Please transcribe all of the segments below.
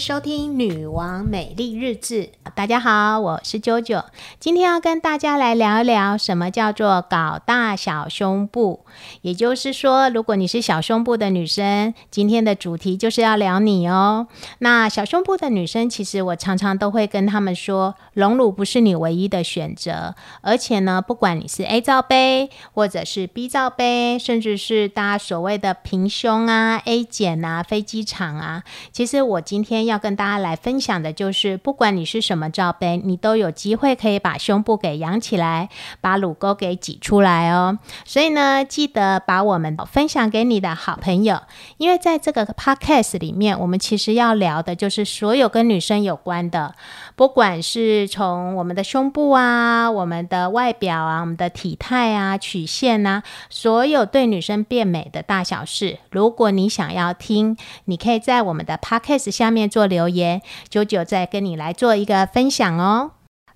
收听《女王美丽日志》，大家好，我是九九，今天要跟大家来聊一聊什么叫做搞大小胸部。也就是说，如果你是小胸部的女生，今天的主题就是要聊你哦。那小胸部的女生，其实我常常都会跟他们说，隆乳不是你唯一的选择，而且呢，不管你是 A 罩杯，或者是 B 罩杯，甚至是大家所谓的平胸啊、A 减啊、飞机场啊，其实我今天要跟大家来分享的就是，不管你是什么么罩杯，你都有机会可以把胸部给扬起来，把乳沟给挤出来哦。所以呢，记得把我们分享给你的好朋友，因为在这个 podcast 里面，我们其实要聊的就是所有跟女生有关的，不管是从我们的胸部啊、我们的外表啊、我们的体态啊、曲线啊，所有对女生变美的大小事。如果你想要听，你可以在我们的 podcast 下面。做留言，九九再跟你来做一个分享哦。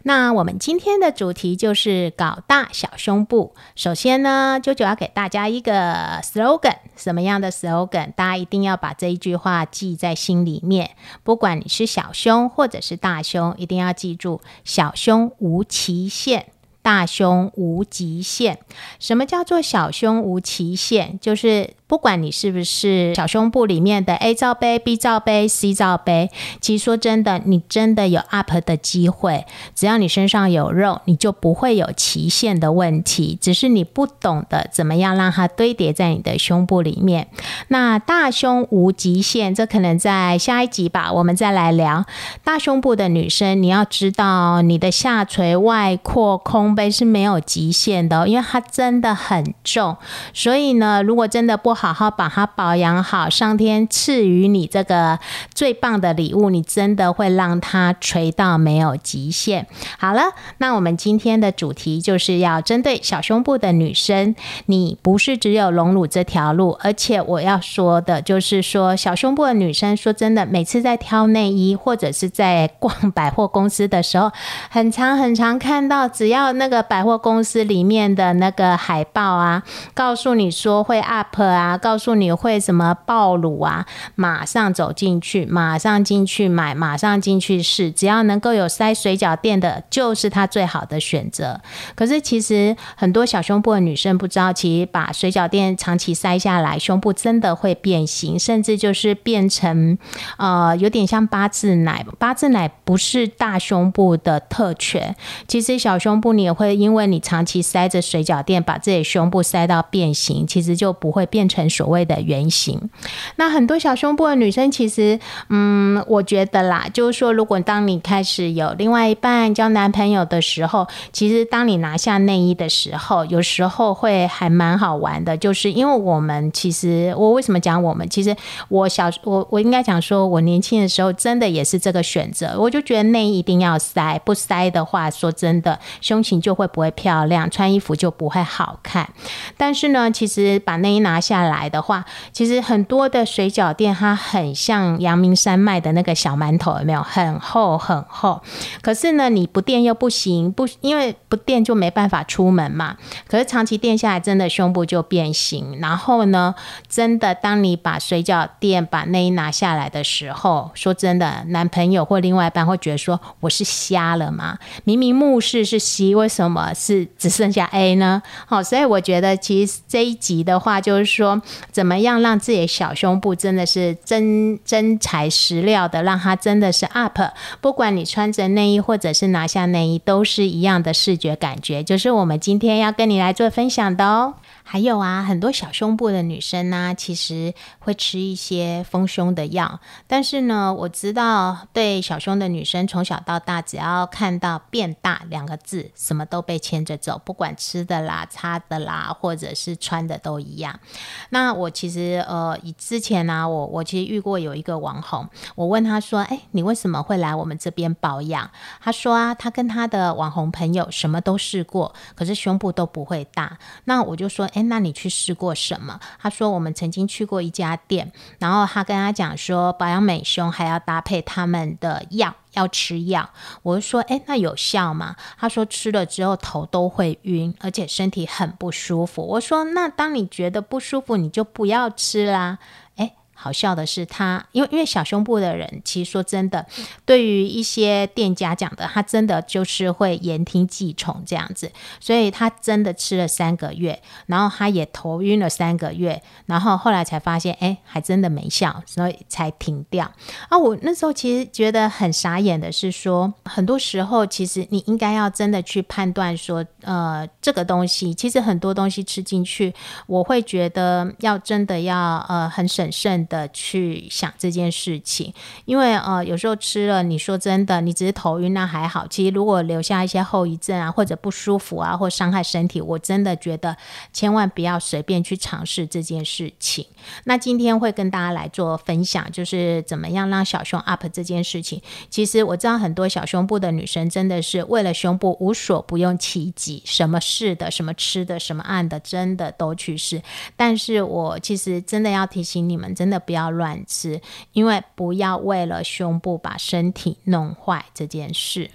那我们今天的主题就是搞大小胸部。首先呢，九九要给大家一个 slogan，什么样的 slogan？大家一定要把这一句话记在心里面。不管你是小胸或者是大胸，一定要记住：小胸无期限，大胸无极限。什么叫做小胸无期限？就是不管你是不是小胸部里面的 A 罩杯、B 罩杯、C 罩杯，其实说真的，你真的有 up 的机会。只要你身上有肉，你就不会有期限的问题。只是你不懂得怎么样让它堆叠在你的胸部里面。那大胸无极限，这可能在下一集吧，我们再来聊大胸部的女生。你要知道，你的下垂、外扩、空杯是没有极限的，因为它真的很重。所以呢，如果真的不好。好好把它保养好，上天赐予你这个最棒的礼物，你真的会让它垂到没有极限。好了，那我们今天的主题就是要针对小胸部的女生，你不是只有隆乳这条路，而且我要说的就是说，小胸部的女生，说真的，每次在挑内衣或者是在逛百货公司的时候，很常很常看到，只要那个百货公司里面的那个海报啊，告诉你说会 up 啊。告诉你会什么暴露啊？马上走进去，马上进去买，马上进去试。只要能够有塞水饺店的，就是它最好的选择。可是其实很多小胸部的女生不知道，其实把水饺店长期塞下来，胸部真的会变形，甚至就是变成呃有点像八字奶。八字奶不是大胸部的特权，其实小胸部你也会因为你长期塞着水饺店，把自己胸部塞到变形，其实就不会变成。成所谓的圆形，那很多小胸部的女生，其实，嗯，我觉得啦，就是说，如果当你开始有另外一半交男朋友的时候，其实当你拿下内衣的时候，有时候会还蛮好玩的。就是因为我们其实，我为什么讲我们？其实我小我我应该讲说，我年轻的时候真的也是这个选择。我就觉得内衣一定要塞，不塞的话，说真的，胸型就会不会漂亮，穿衣服就不会好看。但是呢，其实把内衣拿下来。的话，其实很多的水饺店，它很像阳明山卖的那个小馒头，有没有？很厚很厚。可是呢，你不垫又不行，不因为不垫就没办法出门嘛。可是长期垫下来，真的胸部就变形。然后呢，真的当你把水饺店把内衣拿下来的时候，说真的，男朋友或另外一半会觉得说我是瞎了吗？明明目视是 C，为什么是只剩下 A 呢？好，所以我觉得其实这一集的话，就是说。怎么样让自己的小胸部真的是真真材实料的，让它真的是 up？不管你穿着内衣或者是拿下内衣，都是一样的视觉感觉，就是我们今天要跟你来做分享的哦。还有啊，很多小胸部的女生呢，其实会吃一些丰胸的药。但是呢，我知道对小胸的女生，从小到大，只要看到“变大”两个字，什么都被牵着走，不管吃的啦、擦的啦，或者是穿的都一样。那我其实呃，以之前呢，我我其实遇过有一个网红。我问他说：“哎，你为什么会来我们这边保养？”他说：“啊，他跟他的网红朋友什么都试过，可是胸部都不会大。”那我就说：“哎，那你去试过什么？”他说：“我们曾经去过一家店，然后他跟他讲说，保养美胸还要搭配他们的药。”要吃药，我就说，哎，那有效吗？他说吃了之后头都会晕，而且身体很不舒服。我说，那当你觉得不舒服，你就不要吃啦。好笑的是，他因为因为小胸部的人，其实说真的，对于一些店家讲的，他真的就是会言听计从这样子，所以他真的吃了三个月，然后他也头晕了三个月，然后后来才发现，哎，还真的没效，所以才停掉。啊，我那时候其实觉得很傻眼的是说，很多时候其实你应该要真的去判断说，呃，这个东西其实很多东西吃进去，我会觉得要真的要呃很审慎。的去想这件事情，因为呃有时候吃了，你说真的，你只是头晕那还好。其实如果留下一些后遗症啊，或者不舒服啊，或伤害身体，我真的觉得千万不要随便去尝试这件事情。那今天会跟大家来做分享，就是怎么样让小胸 up 这件事情。其实我知道很多小胸部的女生真的是为了胸部无所不用其极，什么试的、什么吃的、什么按的，真的都去试。但是我其实真的要提醒你们，真的。不要乱吃，因为不要为了胸部把身体弄坏这件事。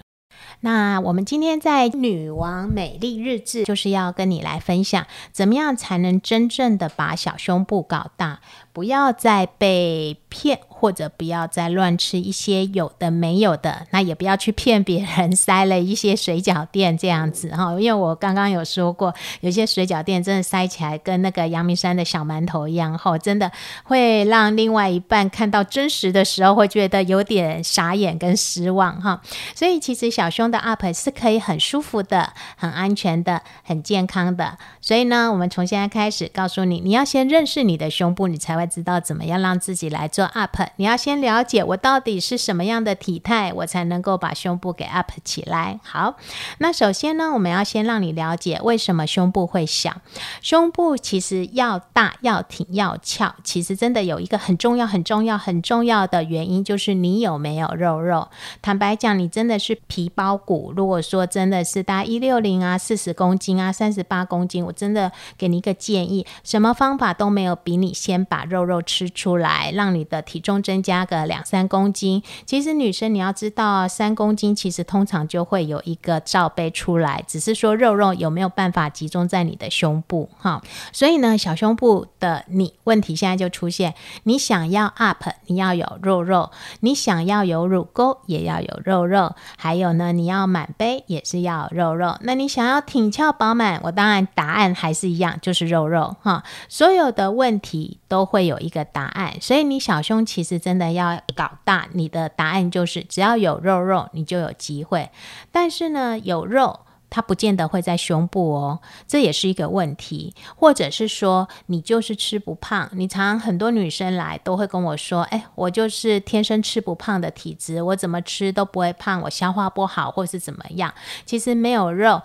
那我们今天在女王美丽日志，就是要跟你来分享，怎么样才能真正的把小胸部搞大。不要再被骗，或者不要再乱吃一些有的没有的，那也不要去骗别人塞了一些水饺店这样子哈。因为我刚刚有说过，有些水饺店真的塞起来跟那个阳明山的小馒头一样，哈，真的会让另外一半看到真实的时候会觉得有点傻眼跟失望哈。所以其实小胸的 up 是可以很舒服的、很安全的、很健康的。所以呢，我们从现在开始告诉你，你要先认识你的胸部，你才会知道怎么样让自己来做 up。你要先了解我到底是什么样的体态，我才能够把胸部给 up 起来。好，那首先呢，我们要先让你了解为什么胸部会小。胸部其实要大、要挺、要翘，其实真的有一个很重要、很重要、很重要的原因，就是你有没有肉肉。坦白讲，你真的是皮包骨。如果说真的是大一六零啊、四十公斤啊、三十八公斤，我真的给你一个建议，什么方法都没有比你先把肉肉吃出来，让你的体重增加个两三公斤。其实女生你要知道，三公斤其实通常就会有一个罩杯出来，只是说肉肉有没有办法集中在你的胸部哈。所以呢，小胸部的你问题现在就出现，你想要 up，你要有肉肉；你想要有乳沟，也要有肉肉；还有呢，你要满杯，也是要肉肉。那你想要挺翘饱满，我当然答案。还是一样，就是肉肉哈。所有的问题都会有一个答案，所以你小胸其实真的要搞大，你的答案就是只要有肉肉，你就有机会。但是呢，有肉它不见得会在胸部哦，这也是一个问题。或者是说，你就是吃不胖。你常常很多女生来都会跟我说：“哎，我就是天生吃不胖的体质，我怎么吃都不会胖，我消化不好，或是怎么样？”其实没有肉。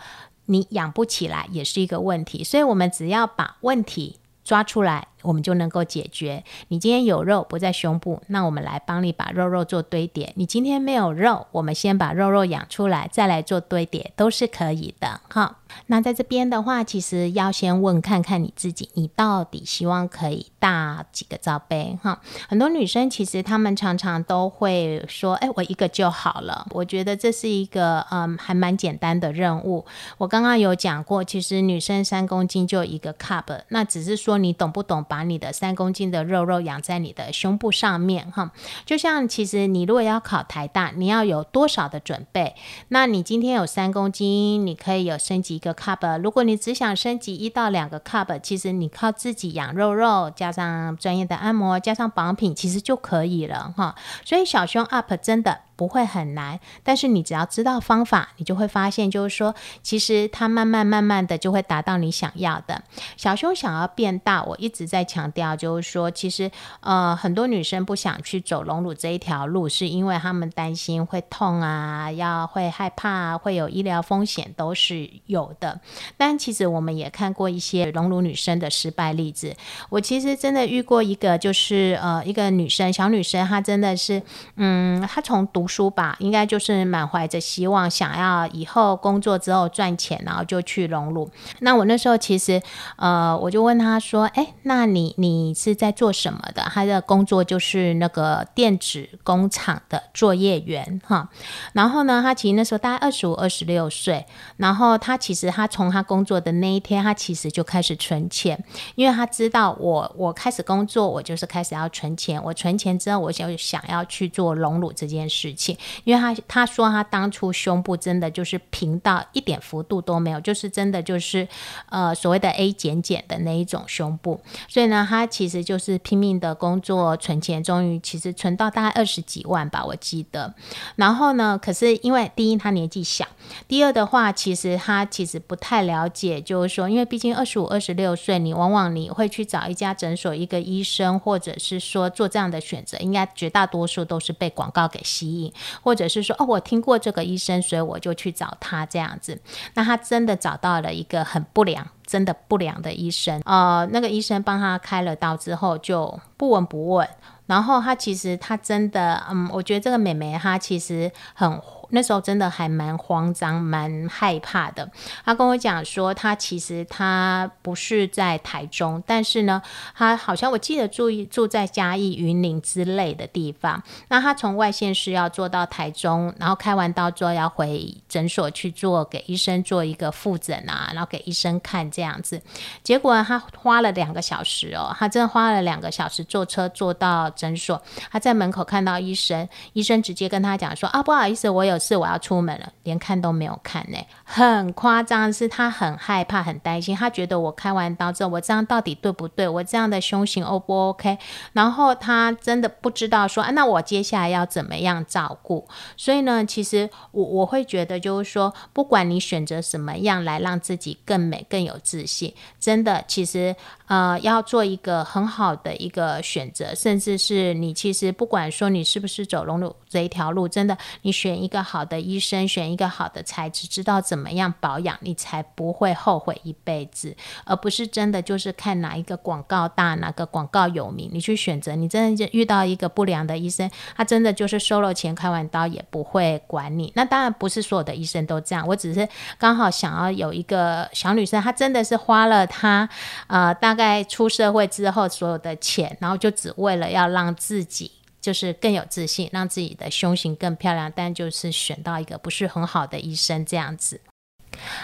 你养不起来也是一个问题，所以我们只要把问题抓出来，我们就能够解决。你今天有肉不在胸部，那我们来帮你把肉肉做堆叠。你今天没有肉，我们先把肉肉养出来，再来做堆叠，都是可以的。哈。那在这边的话，其实要先问看看你自己，你到底希望可以大几个罩杯哈？很多女生其实她们常常都会说：“哎，我一个就好了。”我觉得这是一个嗯，还蛮简单的任务。我刚刚有讲过，其实女生三公斤就一个 cup，那只是说你懂不懂把把你的三公斤的肉肉养在你的胸部上面哈？就像其实你如果要考台大，你要有多少的准备？那你今天有三公斤，你可以有升级。一个 cup，如果你只想升级一到两个 cup，其实你靠自己养肉肉，加上专业的按摩，加上保养品，其实就可以了哈。所以小胸 up 真的不会很难，但是你只要知道方法，你就会发现，就是说，其实它慢慢慢慢的就会达到你想要的。小胸想要变大，我一直在强调，就是说，其实呃，很多女生不想去走隆乳这一条路，是因为她们担心会痛啊，要会害怕，会有医疗风险，都是有的。但其实我们也看过一些隆乳女生的失败例子。我其实真的遇过一个，就是呃，一个女生，小女生，她真的是，嗯，她从读读书吧，应该就是满怀着希望，想要以后工作之后赚钱，然后就去隆乳。那我那时候其实，呃，我就问他说：“哎，那你你是在做什么的？”他的工作就是那个电子工厂的作业员，哈。然后呢，他其实那时候大概二十五、二十六岁。然后他其实他从他工作的那一天，他其实就开始存钱，因为他知道我我开始工作，我就是开始要存钱。我存钱之后，我就想要去做隆乳这件事情。因为她她说她当初胸部真的就是平到一点幅度都没有，就是真的就是呃所谓的 A 减减的那一种胸部。所以呢，她其实就是拼命的工作存钱，终于其实存到大概二十几万吧，我记得。然后呢，可是因为第一她年纪小，第二的话，其实她其实不太了解，就是说，因为毕竟二十五、二十六岁，你往往你会去找一家诊所、一个医生，或者是说做这样的选择，应该绝大多数都是被广告给吸引，或者是说，哦，我听过这个医生，所以我就去找他这样子。那他真的找到了一个很不良、真的不良的医生，呃，那个医生帮他开了刀之后，就不闻不问。然后他其实他真的，嗯，我觉得这个美眉她其实很。那时候真的还蛮慌张、蛮害怕的。他跟我讲说，他其实他不是在台中，但是呢，他好像我记得住住在嘉义、云林之类的地方。那他从外县市要坐到台中，然后开完刀之后要回诊所去做给医生做一个复诊啊，然后给医生看这样子。结果他花了两个小时哦，他真的花了两个小时坐车坐到诊所。他在门口看到医生，医生直接跟他讲说：“啊，不好意思，我有。”可是我要出门了，连看都没有看呢，很夸张。是他很害怕、很担心，他觉得我开完刀之后，我这样到底对不对？我这样的胸型 O 不 OK？然后他真的不知道说啊，那我接下来要怎么样照顾？所以呢，其实我我会觉得就是说，不管你选择什么样来让自己更美、更有自信，真的，其实呃，要做一个很好的一个选择，甚至是你其实不管说你是不是走龙路这一条路，真的，你选一个。好的医生，选一个好的材质，知道怎么样保养，你才不会后悔一辈子，而不是真的就是看哪一个广告大，哪个广告有名，你去选择。你真的遇到一个不良的医生，他真的就是收了钱，开完刀也不会管你。那当然不是所有的医生都这样，我只是刚好想要有一个小女生，她真的是花了她呃大概出社会之后所有的钱，然后就只为了要让自己。就是更有自信，让自己的胸型更漂亮，但就是选到一个不是很好的医生这样子。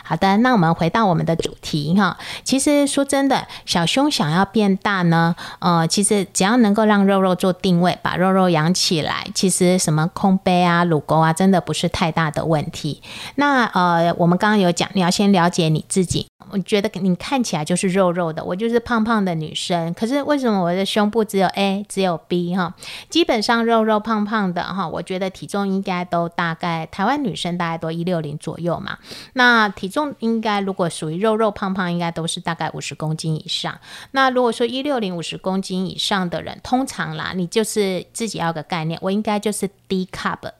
好的，那我们回到我们的主题哈。其实说真的，小胸想要变大呢，呃，其实只要能够让肉肉做定位，把肉肉养起来，其实什么空杯啊、乳沟啊，真的不是太大的问题。那呃，我们刚刚有讲，你要先了解你自己。我觉得你看起来就是肉肉的，我就是胖胖的女生。可是为什么我的胸部只有 A，只有 B 哈？基本上肉肉胖胖的哈，我觉得体重应该都大概台湾女生大概都一六零左右嘛。那那体重应该如果属于肉肉胖胖，应该都是大概五十公斤以上。那如果说一六零五十公斤以上的人，通常啦，你就是自己要个概念，我应该就是 D cup。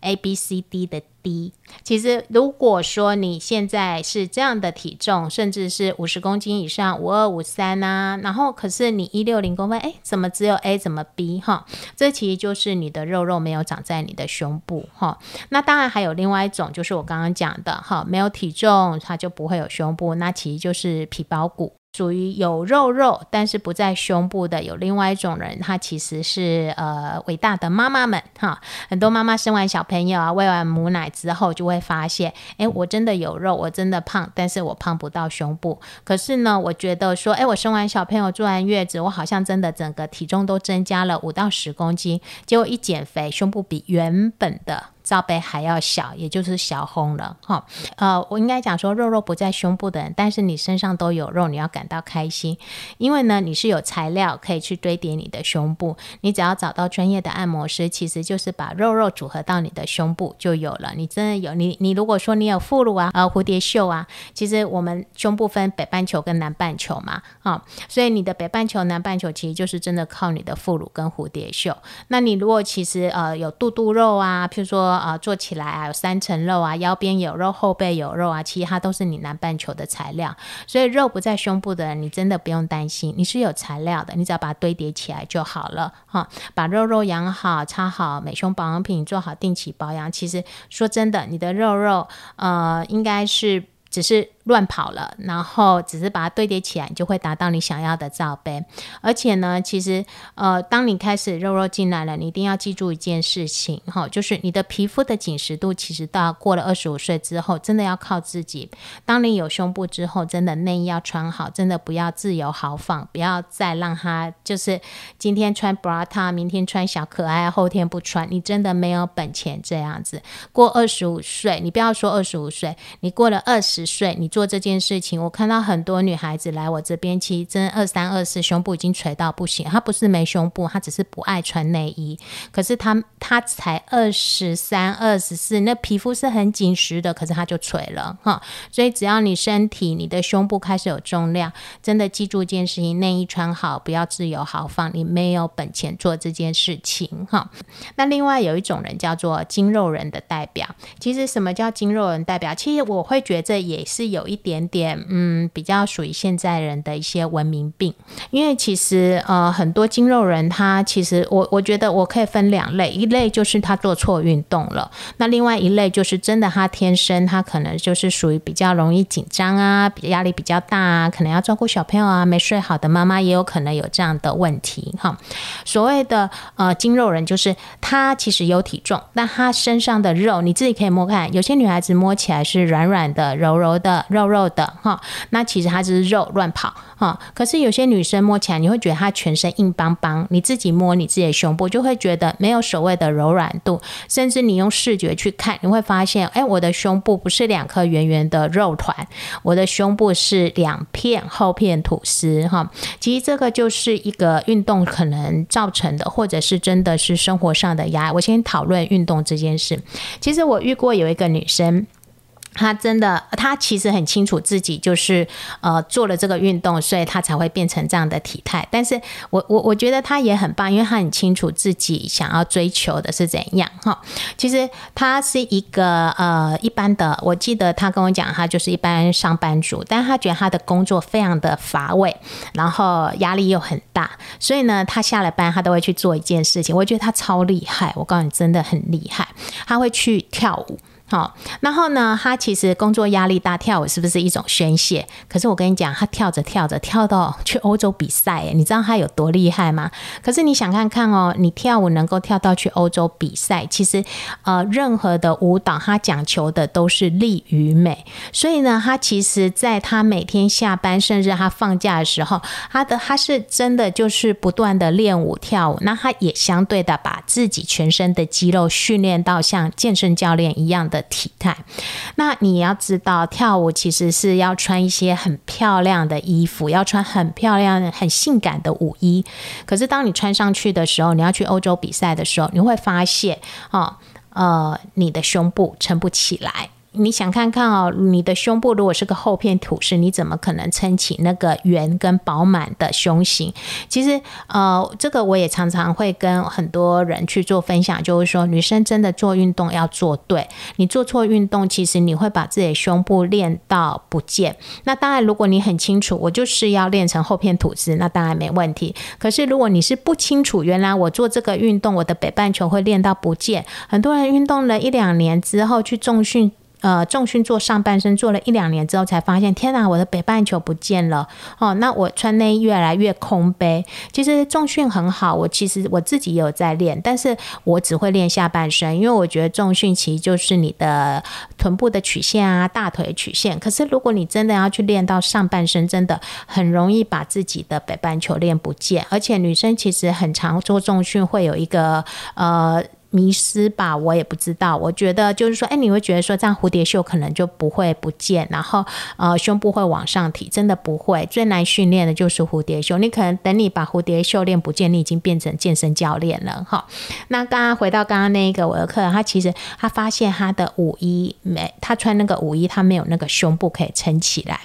A B C D 的 D，其实如果说你现在是这样的体重，甚至是五十公斤以上，五二五三啊，然后可是你一六零公分，哎，怎么只有 A，怎么 B 哈？这其实就是你的肉肉没有长在你的胸部哈。那当然还有另外一种，就是我刚刚讲的哈，没有体重它就不会有胸部，那其实就是皮包骨。属于有肉肉，但是不在胸部的，有另外一种人，他其实是呃伟大的妈妈们哈。很多妈妈生完小朋友啊，喂完母奶之后，就会发现，哎，我真的有肉，我真的胖，但是我胖不到胸部。可是呢，我觉得说，哎，我生完小朋友，坐完月子，我好像真的整个体重都增加了五到十公斤，结果一减肥，胸部比原本的。罩杯还要小，也就是小红了哈。呃，我应该讲说，肉肉不在胸部的人，但是你身上都有肉，你要感到开心，因为呢，你是有材料可以去堆叠你的胸部。你只要找到专业的按摩师，其实就是把肉肉组合到你的胸部就有了。你真的有你，你如果说你有副乳啊，呃，蝴蝶袖啊，其实我们胸部分北半球跟南半球嘛，啊，所以你的北半球、南半球其实就是真的靠你的副乳跟蝴蝶袖。那你如果其实呃有肚肚肉啊，譬如说啊做起来啊有三层肉啊，腰边有肉，后背有肉啊，其他都是你南半球的材料。所以肉不在胸部的，你真的不用担心，你是有材料的，你只要把它堆叠起来就好了哈。把肉肉养好，擦好美胸保养品，做好定期保养。其实说真的，你的肉肉呃应该是只是。乱跑了，然后只是把它堆叠起来，你就会达到你想要的罩杯。而且呢，其实呃，当你开始肉肉进来了，你一定要记住一件事情哈，就是你的皮肤的紧实度，其实到过了二十五岁之后，真的要靠自己。当你有胸部之后，真的内衣要穿好，真的不要自由豪放，不要再让它就是今天穿 bra t 明天穿小可爱，后天不穿，你真的没有本钱这样子。过二十五岁，你不要说二十五岁，你过了二十岁，你。做这件事情，我看到很多女孩子来我这边，其实真二三二四，胸部已经垂到不行。她不是没胸部，她只是不爱穿内衣。可是她她才二十三、二十四，那皮肤是很紧实的，可是她就垂了哈。所以只要你身体、你的胸部开始有重量，真的记住一件事情：内衣穿好，不要自由豪放。你没有本钱做这件事情哈。那另外有一种人叫做精肉人的代表。其实什么叫精肉人代表？其实我会觉得也是有。一点点，嗯，比较属于现在人的一些文明病，因为其实呃，很多肌肉人他其实我我觉得我可以分两类，一类就是他做错运动了，那另外一类就是真的他天生他可能就是属于比较容易紧张啊，压力比较大啊，可能要照顾小朋友啊，没睡好的妈妈也有可能有这样的问题哈。所谓的呃肌肉人就是他其实有体重，但他身上的肉你自己可以摸看，有些女孩子摸起来是软软的、柔柔的。肉肉的哈，那其实它只是肉乱跑哈。可是有些女生摸起来，你会觉得她全身硬邦邦。你自己摸你自己的胸部，就会觉得没有所谓的柔软度。甚至你用视觉去看，你会发现，哎，我的胸部不是两颗圆圆的肉团，我的胸部是两片厚片吐司哈。其实这个就是一个运动可能造成的，或者是真的是生活上的压。我先讨论运动这件事。其实我遇过有一个女生。他真的，他其实很清楚自己就是呃做了这个运动，所以他才会变成这样的体态。但是我我我觉得他也很棒，因为他很清楚自己想要追求的是怎样哈。其实他是一个呃一般的，我记得他跟我讲，他就是一般上班族，但他觉得他的工作非常的乏味，然后压力又很大，所以呢，他下了班他都会去做一件事情。我觉得他超厉害，我告诉你，真的很厉害，他会去跳舞。好，然后呢？他其实工作压力大，跳舞是不是一种宣泄？可是我跟你讲，他跳着跳着跳到去欧洲比赛，你知道他有多厉害吗？可是你想看看哦，你跳舞能够跳到去欧洲比赛，其实呃，任何的舞蹈他讲求的都是力与美。所以呢，他其实在他每天下班，甚至他放假的时候，他的他是真的就是不断的练舞跳舞。那他也相对的把自己全身的肌肉训练到像健身教练一样的。的体态，那你要知道，跳舞其实是要穿一些很漂亮的衣服，要穿很漂亮、很性感的舞衣。可是当你穿上去的时候，你要去欧洲比赛的时候，你会发现，哦，呃，你的胸部撑不起来。你想看看哦，你的胸部如果是个厚片吐司，你怎么可能撑起那个圆跟饱满的胸型？其实，呃，这个我也常常会跟很多人去做分享，就是说，女生真的做运动要做对，你做错运动，其实你会把自己的胸部练到不见。那当然，如果你很清楚，我就是要练成厚片吐司，那当然没问题。可是，如果你是不清楚，原来我做这个运动，我的北半球会练到不见。很多人运动了一两年之后去重训。呃，重训做上半身做了一两年之后，才发现天哪，我的北半球不见了哦。那我穿内衣越来越空杯。其实重训很好，我其实我自己也有在练，但是我只会练下半身，因为我觉得重训其实就是你的臀部的曲线啊，大腿曲线。可是如果你真的要去练到上半身，真的很容易把自己的北半球练不见。而且女生其实很常做重训，会有一个呃。迷失吧，我也不知道。我觉得就是说，哎，你会觉得说这样蝴蝶袖可能就不会不见，然后呃胸部会往上提，真的不会。最难训练的就是蝴蝶袖，你可能等你把蝴蝶袖练不见，你已经变成健身教练了哈。那刚刚回到刚刚那个我的客人，他其实他发现他的舞衣没，他穿那个舞衣，他没有那个胸部可以撑起来。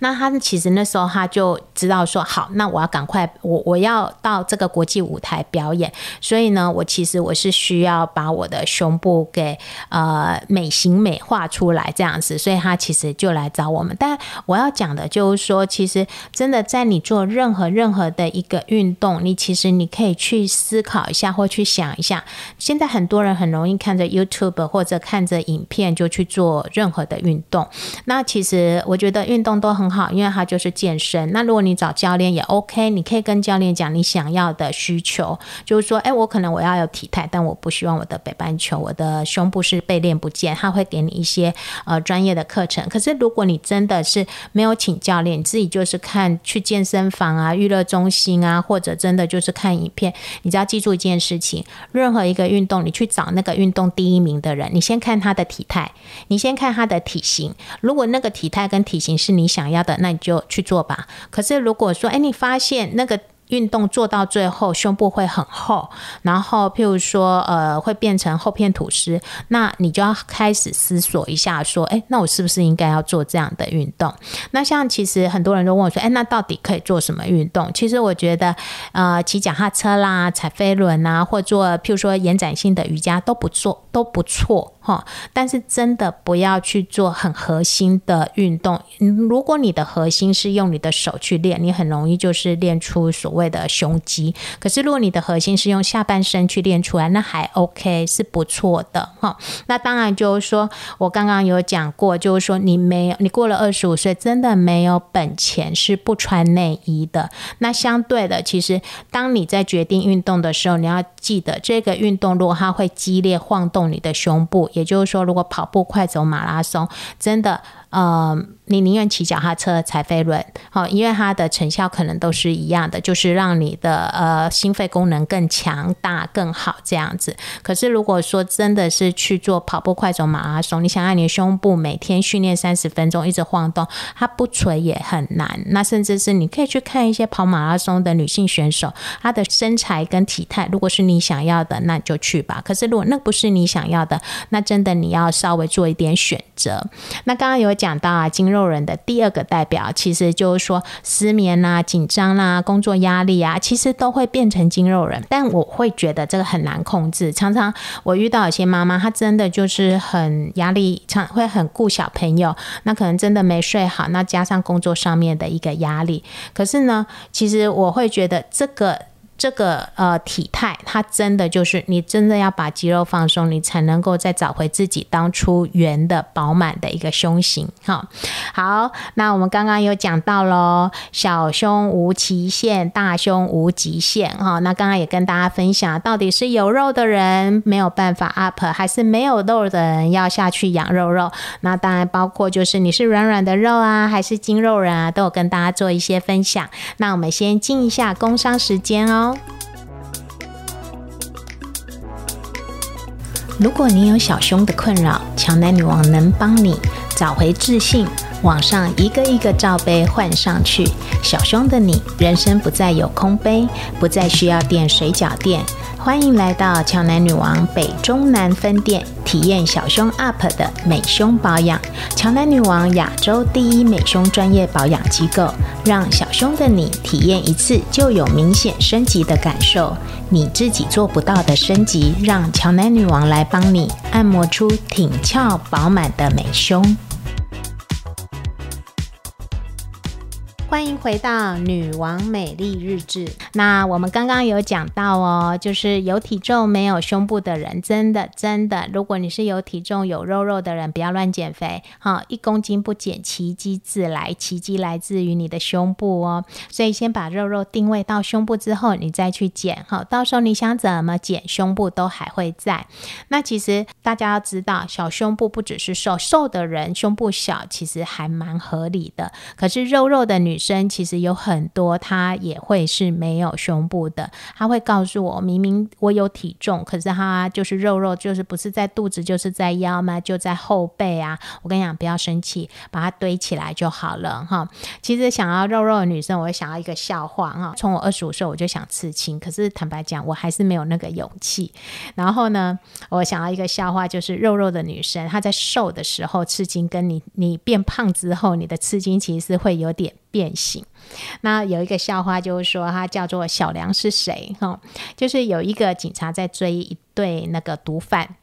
那他其实那时候他就知道说好，那我要赶快，我我要到这个国际舞台表演，所以呢，我其实我是需要把我的胸部给呃美型美化出来这样子，所以他其实就来找我们。但我要讲的就是说，其实真的在你做任何任何的一个运动，你其实你可以去思考一下，或去想一下。现在很多人很容易看着 YouTube 或者看着影片就去做任何的运动，那其实我觉得运动。都很好，因为它就是健身。那如果你找教练也 OK，你可以跟教练讲你想要的需求，就是说，哎，我可能我要有体态，但我不希望我的北半球、我的胸部是被练不见。他会给你一些呃专业的课程。可是如果你真的是没有请教练，你自己就是看去健身房啊、娱乐中心啊，或者真的就是看影片，你只要记住一件事情：任何一个运动，你去找那个运动第一名的人，你先看他的体态，你先看他的体型。如果那个体态跟体型是你。想要的，那你就去做吧。可是如果说，哎，你发现那个。运动做到最后，胸部会很厚，然后譬如说，呃，会变成厚片吐司，那你就要开始思索一下，说，哎，那我是不是应该要做这样的运动？那像其实很多人都问我说，哎，那到底可以做什么运动？其实我觉得，呃，骑脚踏车啦，踩飞轮啊，或做譬如说延展性的瑜伽都不做都不错哈。但是真的不要去做很核心的运动。如果你的核心是用你的手去练，你很容易就是练出所。谓的胸肌，可是如果你的核心是用下半身去练出来，那还 OK，是不错的哈。那当然就是说，我刚刚有讲过，就是说你没有，你过了二十五岁，真的没有本钱是不穿内衣的。那相对的，其实当你在决定运动的时候，你要记得这个运动如果它会激烈晃动你的胸部，也就是说，如果跑步、快走、马拉松，真的。呃，你宁愿骑脚踏车、踩飞轮，好，因为它的成效可能都是一样的，就是让你的呃心肺功能更强大、更好这样子。可是如果说真的是去做跑步、快走、马拉松，你想让你的胸部每天训练三十分钟，一直晃动，它不垂也很难。那甚至是你可以去看一些跑马拉松的女性选手，她的身材跟体态，如果是你想要的，那你就去吧。可是如果那不是你想要的，那真的你要稍微做一点选择。那刚刚有。讲到啊，筋肉肉人的第二个代表，其实就是说失眠啦、紧张啦、工作压力啊，其实都会变成筋肉人。但我会觉得这个很难控制。常常我遇到有些妈妈，她真的就是很压力，常会很顾小朋友，那可能真的没睡好，那加上工作上面的一个压力。可是呢，其实我会觉得这个。这个呃体态，它真的就是你真的要把肌肉放松，你才能够再找回自己当初圆的饱满的一个胸型。哈，好，那我们刚刚有讲到喽，小胸无极限，大胸无极限。哈，那刚刚也跟大家分享，到底是有肉的人没有办法 up，还是没有肉的人要下去养肉肉？那当然包括就是你是软软的肉啊，还是筋肉人啊，都有跟大家做一些分享。那我们先进一下工商时间哦。如果你有小胸的困扰，强男女王能帮你找回自信。网上一个一个罩杯换上去，小胸的你，人生不再有空杯，不再需要垫水饺垫。欢迎来到强男女王北中南分店，体验小胸 UP 的美胸保养。强男女王亚洲第一美胸专业保养机构，让小胸的你体验一次就有明显升级的感受。你自己做不到的升级，让强男女王来帮你按摩出挺翘饱满的美胸。欢迎回到女王美丽日志。那我们刚刚有讲到哦，就是有体重没有胸部的人，真的真的，如果你是有体重有肉肉的人，不要乱减肥哈，一公斤不减，奇迹自来，奇迹来自于你的胸部哦。所以先把肉肉定位到胸部之后，你再去减哈，到时候你想怎么减，胸部都还会在。那其实大家要知道，小胸部不只是瘦，瘦的人胸部小其实还蛮合理的，可是肉肉的女。女生其实有很多，她也会是没有胸部的。她会告诉我，明明我有体重，可是她就是肉肉，就是不是在肚子，就是在腰嘛，就在后背啊。我跟你讲，不要生气，把它堆起来就好了哈。其实想要肉肉的女生，我会想要一个笑话哈。从我二十五岁我就想刺青，可是坦白讲，我还是没有那个勇气。然后呢，我想要一个笑话，就是肉肉的女生她在瘦的时候刺青，跟你你变胖之后，你的刺青其实是会有点变形。那有一个笑话，就是说他叫做“小梁是谁”哈，就是有一个警察在追一对那个毒贩。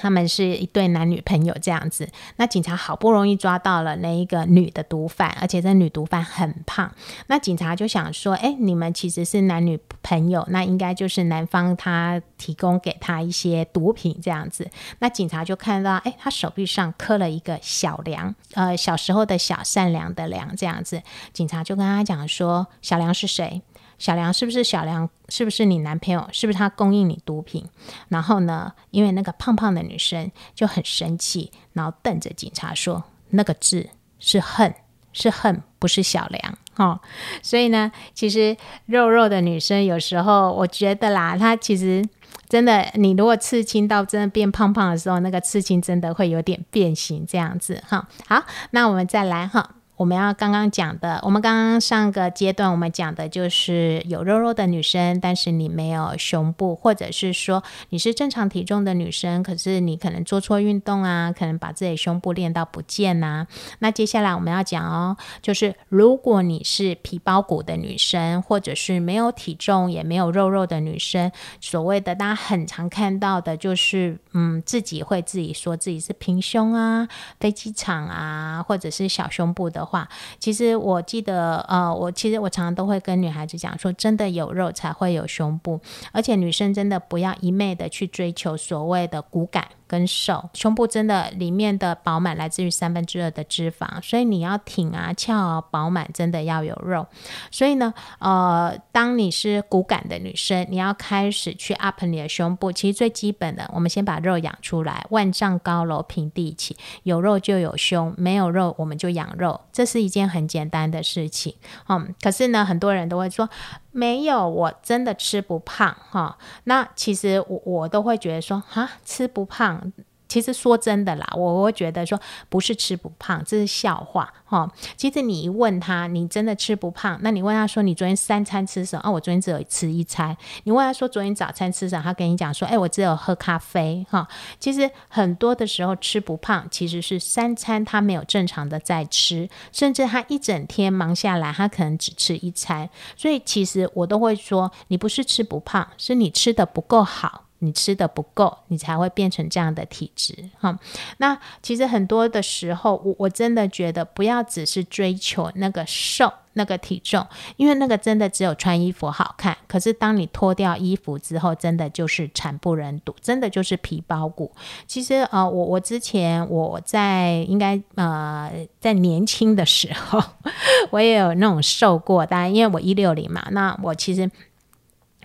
他们是一对男女朋友这样子，那警察好不容易抓到了那一个女的毒贩，而且这女毒贩很胖。那警察就想说：“哎，你们其实是男女朋友，那应该就是男方他提供给他一些毒品这样子。”那警察就看到，哎，他手臂上刻了一个小梁，呃，小时候的小善良的良这样子。警察就跟他讲说：“小梁是谁？”小梁是不是小梁？是不是你男朋友？是不是他供应你毒品？然后呢？因为那个胖胖的女生就很生气，然后瞪着警察说：“那个字是恨，是恨，不是小梁。”哈，所以呢，其实肉肉的女生有时候，我觉得啦，她其实真的，你如果刺青到真的变胖胖的时候，那个刺青真的会有点变形这样子。哈，好，那我们再来哈。我们要刚刚讲的，我们刚刚上个阶段我们讲的就是有肉肉的女生，但是你没有胸部，或者是说你是正常体重的女生，可是你可能做错运动啊，可能把自己胸部练到不见呐。那接下来我们要讲哦，就是如果你是皮包骨的女生，或者是没有体重也没有肉肉的女生，所谓的大家很常看到的就是嗯，自己会自己说自己是平胸啊、飞机场啊，或者是小胸部的。话，其实我记得，呃，我其实我常常都会跟女孩子讲说，真的有肉才会有胸部，而且女生真的不要一昧的去追求所谓的骨感。跟瘦，胸部真的里面的饱满来自于三分之二的脂肪，所以你要挺啊翘啊饱满，真的要有肉。所以呢，呃，当你是骨感的女生，你要开始去 up 你的胸部，其实最基本的，我们先把肉养出来。万丈高楼平地起，有肉就有胸，没有肉我们就养肉，这是一件很简单的事情。嗯，可是呢，很多人都会说。没有，我真的吃不胖哈。那其实我我都会觉得说，哈，吃不胖。其实说真的啦，我会觉得说不是吃不胖，这是笑话哈。其实你一问他，你真的吃不胖？那你问他说你昨天三餐吃什么？啊，我昨天只有吃一餐。你问他说昨天早餐吃什么？他跟你讲说，哎，我只有喝咖啡哈。其实很多的时候吃不胖，其实是三餐他没有正常的在吃，甚至他一整天忙下来，他可能只吃一餐。所以其实我都会说，你不是吃不胖，是你吃的不够好。你吃的不够，你才会变成这样的体质哈。那其实很多的时候，我我真的觉得不要只是追求那个瘦那个体重，因为那个真的只有穿衣服好看。可是当你脱掉衣服之后，真的就是惨不忍睹，真的就是皮包骨。其实呃，我我之前我在应该呃在年轻的时候，我也有那种瘦过，当然因为我一六零嘛，那我其实。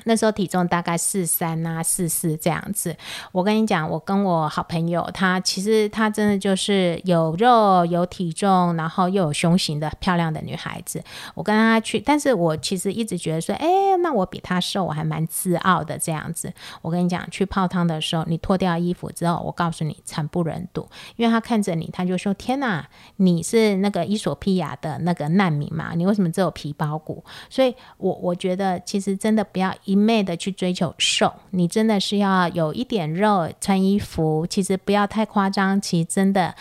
那时候体重大概四三啊四四这样子，我跟你讲，我跟我好朋友，她其实她真的就是有肉有体重，然后又有胸型的漂亮的女孩子。我跟她去，但是我其实一直觉得说，哎，那我比她瘦，我还蛮自傲的这样子。我跟你讲，去泡汤的时候，你脱掉衣服之后，我告诉你惨不忍睹，因为他看着你，他就说：天哪，你是那个伊索比亚的那个难民嘛？你为什么只有皮包骨？所以，我我觉得其实真的不要一。一昧的去追求瘦，你真的是要有一点肉穿衣服，其实不要太夸张，其实真的。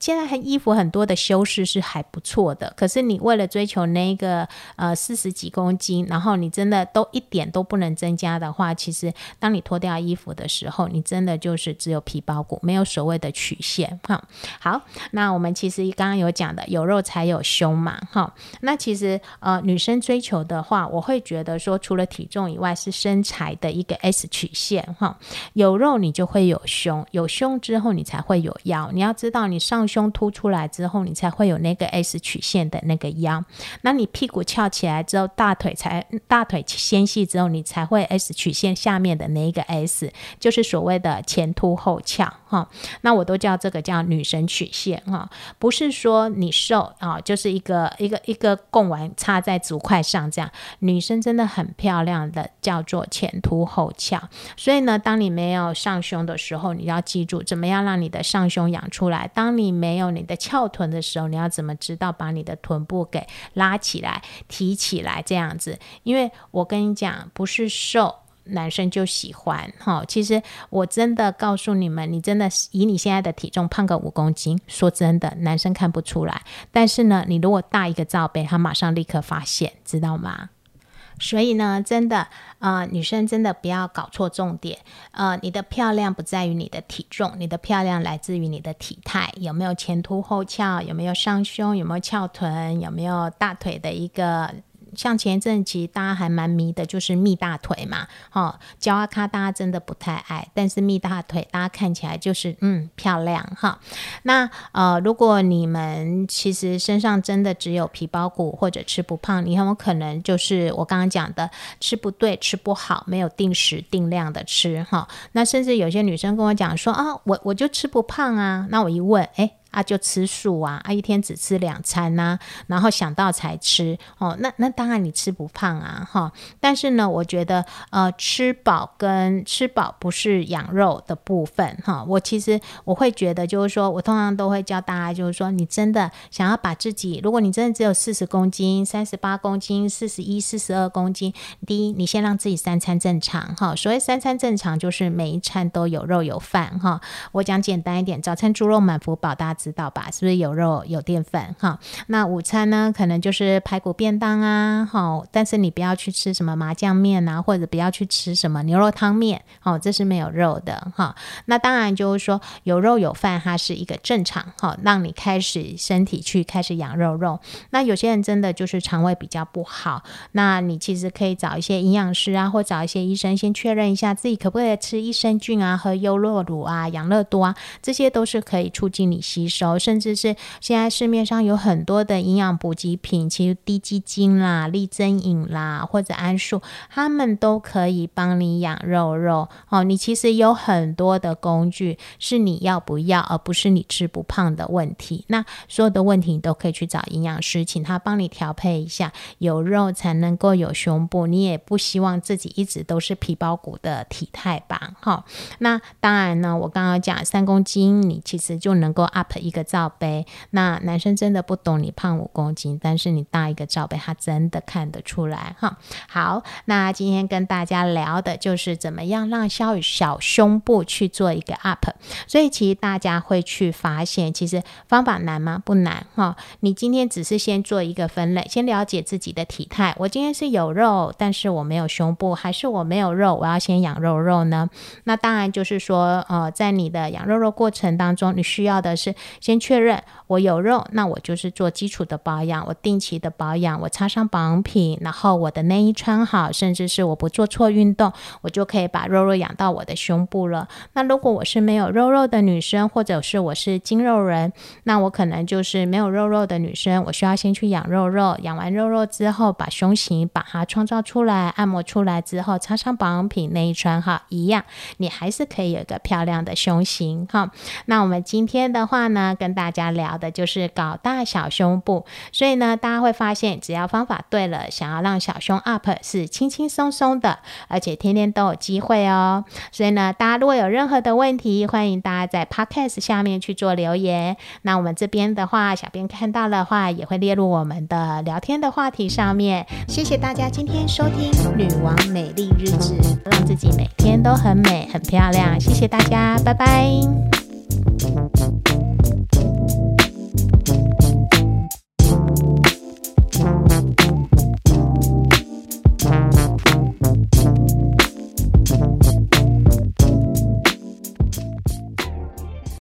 现在衣服很多的修饰是还不错的，可是你为了追求那个呃四十几公斤，然后你真的都一点都不能增加的话，其实当你脱掉衣服的时候，你真的就是只有皮包骨，没有所谓的曲线哈。好，那我们其实刚刚有讲的，有肉才有胸嘛哈。那其实呃女生追求的话，我会觉得说除了体重以外，是身材的一个 S 曲线哈。有肉你就会有胸，有胸之后你才会有腰。你要知道你上胸凸出来之后，你才会有那个 S 曲线的那个腰。那你屁股翘起来之后，大腿才大腿纤细之后，你才会 S 曲线下面的那一个 S，就是所谓的前凸后翘哈。那我都叫这个叫女神曲线哈，不是说你瘦啊，就是一个一个一个贡丸插在足块上这样。女生真的很漂亮的叫做前凸后翘。所以呢，当你没有上胸的时候，你要记住怎么样让你的上胸养出来。当你没有你的翘臀的时候，你要怎么知道把你的臀部给拉起来、提起来这样子？因为我跟你讲，不是瘦男生就喜欢哈。其实我真的告诉你们，你真的以你现在的体重胖个五公斤，说真的，男生看不出来。但是呢，你如果大一个罩杯，他马上立刻发现，知道吗？所以呢，真的，呃，女生真的不要搞错重点。呃，你的漂亮不在于你的体重，你的漂亮来自于你的体态，有没有前凸后翘，有没有上胸，有没有翘臀，有没有大腿的一个。像前一阵其实大家还蛮迷的，就是蜜大腿嘛，哈，胶阿卡大家真的不太爱，但是蜜大腿大家看起来就是嗯漂亮哈。那呃，如果你们其实身上真的只有皮包骨或者吃不胖，你很有可能就是我刚刚讲的吃不对、吃不好，没有定时定量的吃哈。那甚至有些女生跟我讲说啊，我我就吃不胖啊，那我一问，哎。啊，就吃素啊，啊，一天只吃两餐呐，然后想到才吃哦，那那当然你吃不胖啊，哈。但是呢，我觉得呃，吃饱跟吃饱不是养肉的部分哈。我其实我会觉得就是说，我通常都会教大家就是说，你真的想要把自己，如果你真的只有四十公斤、三十八公斤、四十一、四十二公斤，第一，你先让自己三餐正常哈。所谓三餐正常，就是每一餐都有肉有饭哈。我讲简单一点，早餐猪肉满福宝大。知道吧？是不是有肉有淀粉哈？那午餐呢？可能就是排骨便当啊，哈。但是你不要去吃什么麻酱面啊，或者不要去吃什么牛肉汤面，哦，这是没有肉的哈。那当然就是说有肉有饭，它是一个正常哈，让你开始身体去开始养肉肉。那有些人真的就是肠胃比较不好，那你其实可以找一些营养师啊，或找一些医生先确认一下自己可不可以吃益生菌啊，喝优酪乳啊，养乐多啊，这些都是可以促进你吸。收，甚至是现在市面上有很多的营养补给品，其实低基金啦、利珍饮啦或者桉树，他们都可以帮你养肉肉哦。你其实有很多的工具，是你要不要，而不是你吃不胖的问题。那所有的问题你都可以去找营养师，请他帮你调配一下，有肉才能够有胸部。你也不希望自己一直都是皮包骨的体态吧？哈，那当然呢，我刚刚讲三公斤，你其实就能够 up。一个罩杯，那男生真的不懂你胖五公斤，但是你大一个罩杯，他真的看得出来哈。好，那今天跟大家聊的就是怎么样让小小胸部去做一个 up。所以其实大家会去发现，其实方法难吗？不难哈。你今天只是先做一个分类，先了解自己的体态。我今天是有肉，但是我没有胸部，还是我没有肉？我要先养肉肉呢？那当然就是说，呃，在你的养肉肉过程当中，你需要的是。先确认我有肉，那我就是做基础的保养，我定期的保养，我擦上保养品，然后我的内衣穿好，甚至是我不做错运动，我就可以把肉肉养到我的胸部了。那如果我是没有肉肉的女生，或者是我是精肉人，那我可能就是没有肉肉的女生，我需要先去养肉肉，养完肉肉之后，把胸型把它创造出来，按摩出来之后，擦上保养品，内衣穿好，一样，你还是可以有一个漂亮的胸型哈。那我们今天的话呢？呢，跟大家聊的就是搞大小胸部，所以呢，大家会发现，只要方法对了，想要让小胸 up 是轻轻松松的，而且天天都有机会哦。所以呢，大家如果有任何的问题，欢迎大家在 podcast 下面去做留言。那我们这边的话，小编看到的话，也会列入我们的聊天的话题上面。谢谢大家今天收听《女王美丽日志》，让自己每天都很美很漂亮。谢谢大家，拜拜。